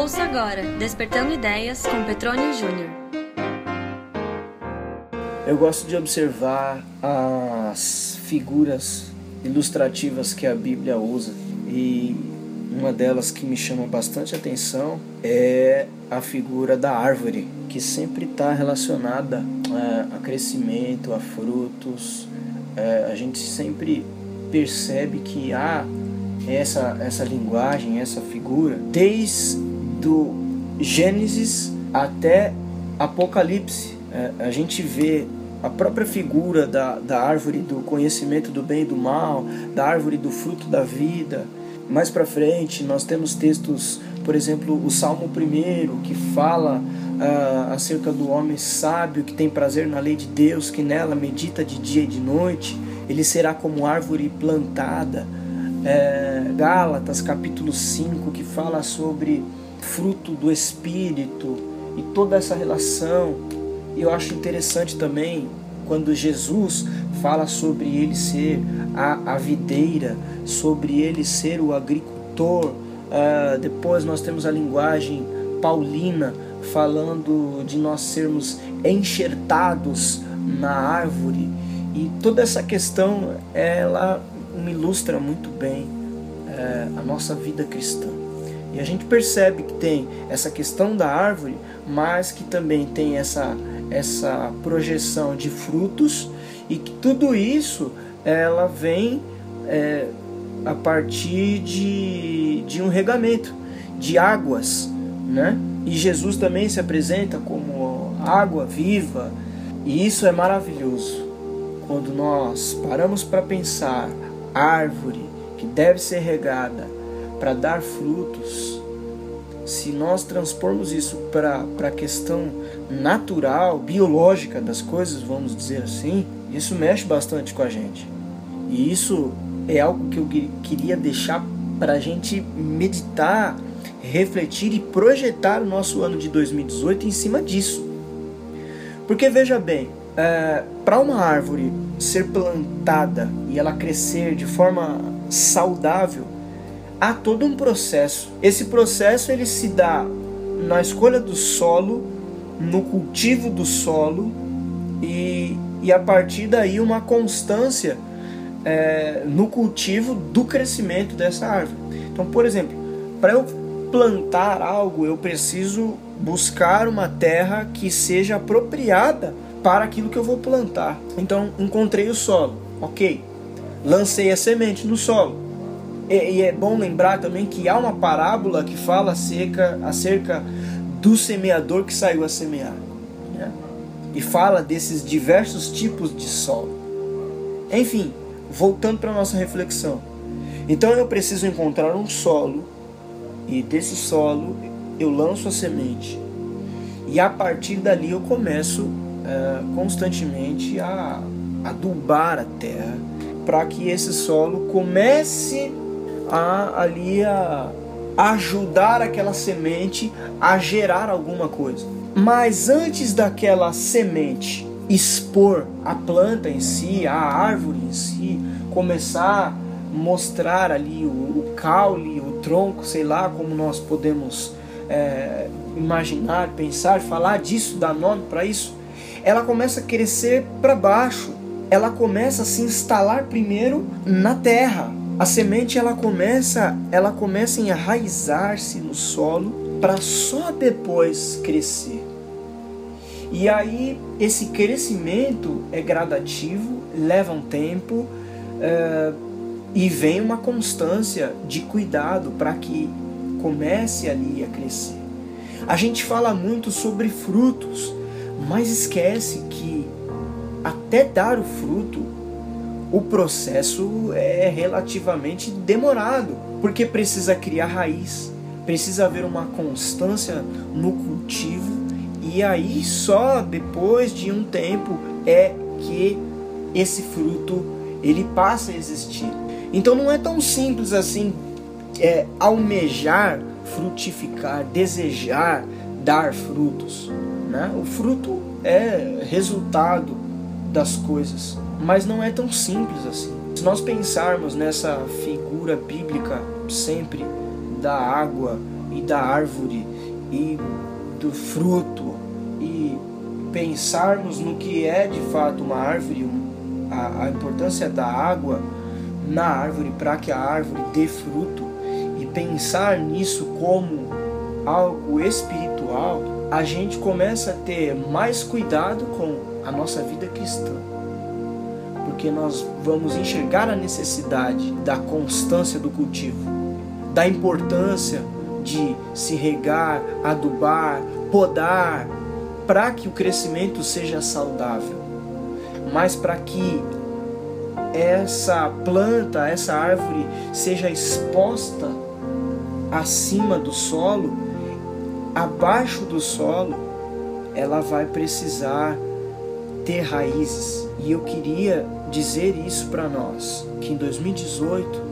Ouça agora Despertando Ideias com Petrone Júnior. Eu gosto de observar as figuras ilustrativas que a Bíblia usa e uma delas que me chama bastante atenção é a figura da árvore, que sempre está relacionada a, a, crescimento, a frutos. É, a gente sempre percebe que há essa, essa linguagem, essa figura, desde do Gênesis até Apocalipse. É, a gente vê a própria figura da, da árvore do conhecimento do bem e do mal, da árvore do fruto da vida. Mais para frente, nós temos textos, por exemplo, o Salmo 1, que fala uh, acerca do homem sábio que tem prazer na lei de Deus, que nela medita de dia e de noite. Ele será como árvore plantada. É, Gálatas, capítulo 5, que fala sobre fruto do Espírito e toda essa relação. Eu acho interessante também quando Jesus fala sobre ele ser a, a videira, sobre ele ser o agricultor. Uh, depois nós temos a linguagem paulina falando de nós sermos enxertados na árvore. E toda essa questão ela me ilustra muito bem uh, a nossa vida cristã. E a gente percebe que tem essa questão da árvore, mas que também tem essa, essa projeção de frutos e que tudo isso ela vem é, a partir de, de um regamento, de águas, né? E Jesus também se apresenta como água viva, e isso é maravilhoso. Quando nós paramos para pensar árvore que deve ser regada, para dar frutos, se nós transpormos isso para a questão natural, biológica das coisas, vamos dizer assim, isso mexe bastante com a gente. E isso é algo que eu queria deixar para a gente meditar, refletir e projetar o nosso ano de 2018 em cima disso. Porque veja bem, é, para uma árvore ser plantada e ela crescer de forma saudável, há todo um processo. Esse processo ele se dá na escolha do solo, no cultivo do solo e, e a partir daí uma constância é, no cultivo do crescimento dessa árvore. Então, por exemplo, para eu plantar algo, eu preciso buscar uma terra que seja apropriada para aquilo que eu vou plantar. Então, encontrei o solo, ok. Lancei a semente no solo e, é bom lembrar também que há uma parábola que fala acerca, acerca do semeador que saiu a semear. Né? E fala desses diversos tipos de solo. Enfim, voltando para a nossa reflexão. Então eu preciso encontrar um solo, e desse solo eu lanço a semente. E a partir dali eu começo é, constantemente a adubar a terra para que esse solo comece a ali a ajudar aquela semente a gerar alguma coisa. Mas antes daquela semente expor a planta em si, a árvore em si, começar a mostrar ali o, o caule, o tronco, sei lá como nós podemos é, imaginar, pensar, falar disso, dar nome para isso, ela começa a crescer para baixo, ela começa a se instalar primeiro na terra, a semente ela começa, ela começa a enraizar-se no solo para só depois crescer. E aí esse crescimento é gradativo, leva um tempo é, e vem uma constância de cuidado para que comece ali a crescer. A gente fala muito sobre frutos, mas esquece que até dar o fruto o processo é relativamente demorado, porque precisa criar raiz, precisa haver uma constância no cultivo e aí só depois de um tempo é que esse fruto ele passa a existir. Então não é tão simples assim é, almejar frutificar, desejar dar frutos. Né? O fruto é resultado das coisas mas não é tão simples assim. Se nós pensarmos nessa figura bíblica sempre da água e da árvore e do fruto e pensarmos no que é de fato uma árvore, a, a importância da água na árvore para que a árvore dê fruto e pensar nisso como algo espiritual, a gente começa a ter mais cuidado com a nossa vida cristã. Porque nós vamos enxergar a necessidade da constância do cultivo, da importância de se regar, adubar, podar, para que o crescimento seja saudável, mas para que essa planta, essa árvore seja exposta acima do solo, abaixo do solo, ela vai precisar ter raízes. E eu queria dizer isso para nós, que em 2018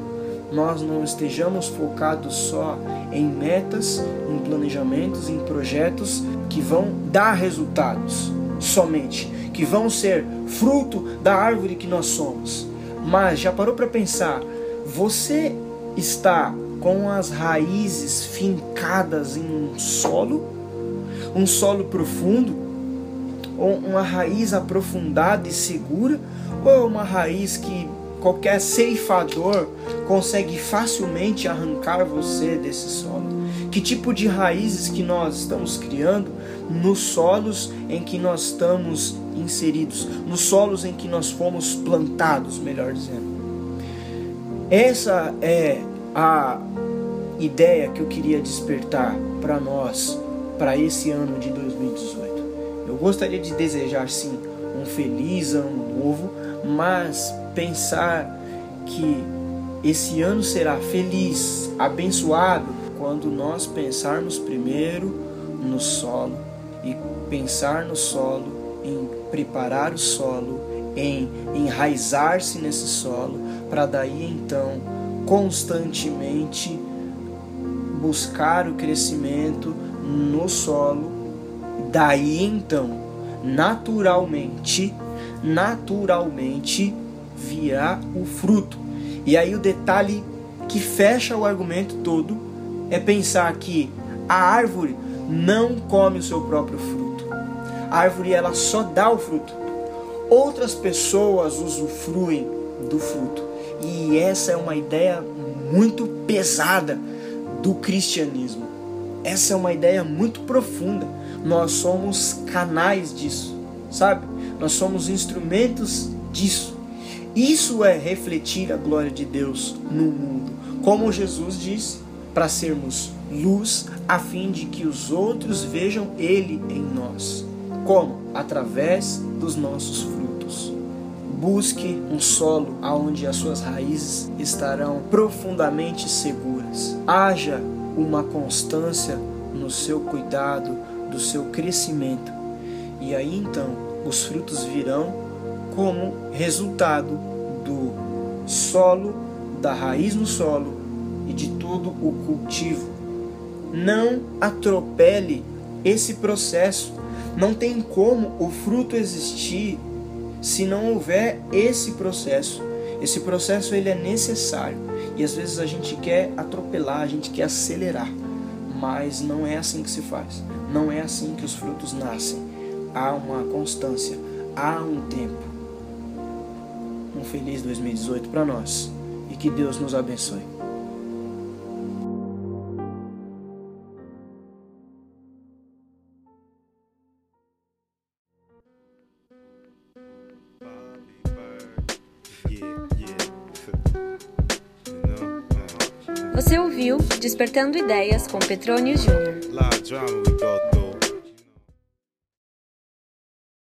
nós não estejamos focados só em metas, em planejamentos, em projetos que vão dar resultados somente, que vão ser fruto da árvore que nós somos. Mas já parou para pensar, você está com as raízes fincadas em um solo, um solo profundo, uma raiz aprofundada e segura, ou é uma raiz que qualquer ceifador consegue facilmente arrancar você desse solo? Que tipo de raízes que nós estamos criando nos solos em que nós estamos inseridos, nos solos em que nós fomos plantados, melhor dizendo? Essa é a ideia que eu queria despertar para nós para esse ano de 2018. Eu gostaria de desejar sim um feliz ano novo, mas pensar que esse ano será feliz, abençoado, quando nós pensarmos primeiro no solo e pensar no solo, em preparar o solo, em enraizar-se nesse solo, para daí então constantemente buscar o crescimento no solo, daí então naturalmente, naturalmente virá o fruto. E aí o detalhe que fecha o argumento todo é pensar que a árvore não come o seu próprio fruto. A árvore ela só dá o fruto. Outras pessoas usufruem do fruto. E essa é uma ideia muito pesada do cristianismo. Essa é uma ideia muito profunda. Nós somos canais disso, sabe? Nós somos instrumentos disso. Isso é refletir a glória de Deus no mundo. Como Jesus disse, para sermos luz, a fim de que os outros vejam Ele em nós. Como? Através dos nossos frutos. Busque um solo onde as suas raízes estarão profundamente seguras. Haja uma constância no seu cuidado, do seu crescimento. E aí então os frutos virão como resultado do solo, da raiz no solo e de todo o cultivo. Não atropele esse processo. Não tem como o fruto existir se não houver esse processo. Esse processo ele é necessário e às vezes a gente quer atropelar, a gente quer acelerar, mas não é assim que se faz. Não é assim que os frutos nascem. Há uma constância, há um tempo um feliz 2018 para nós e que Deus nos abençoe. Você ouviu Despertando Ideias com Petrônio Júnior.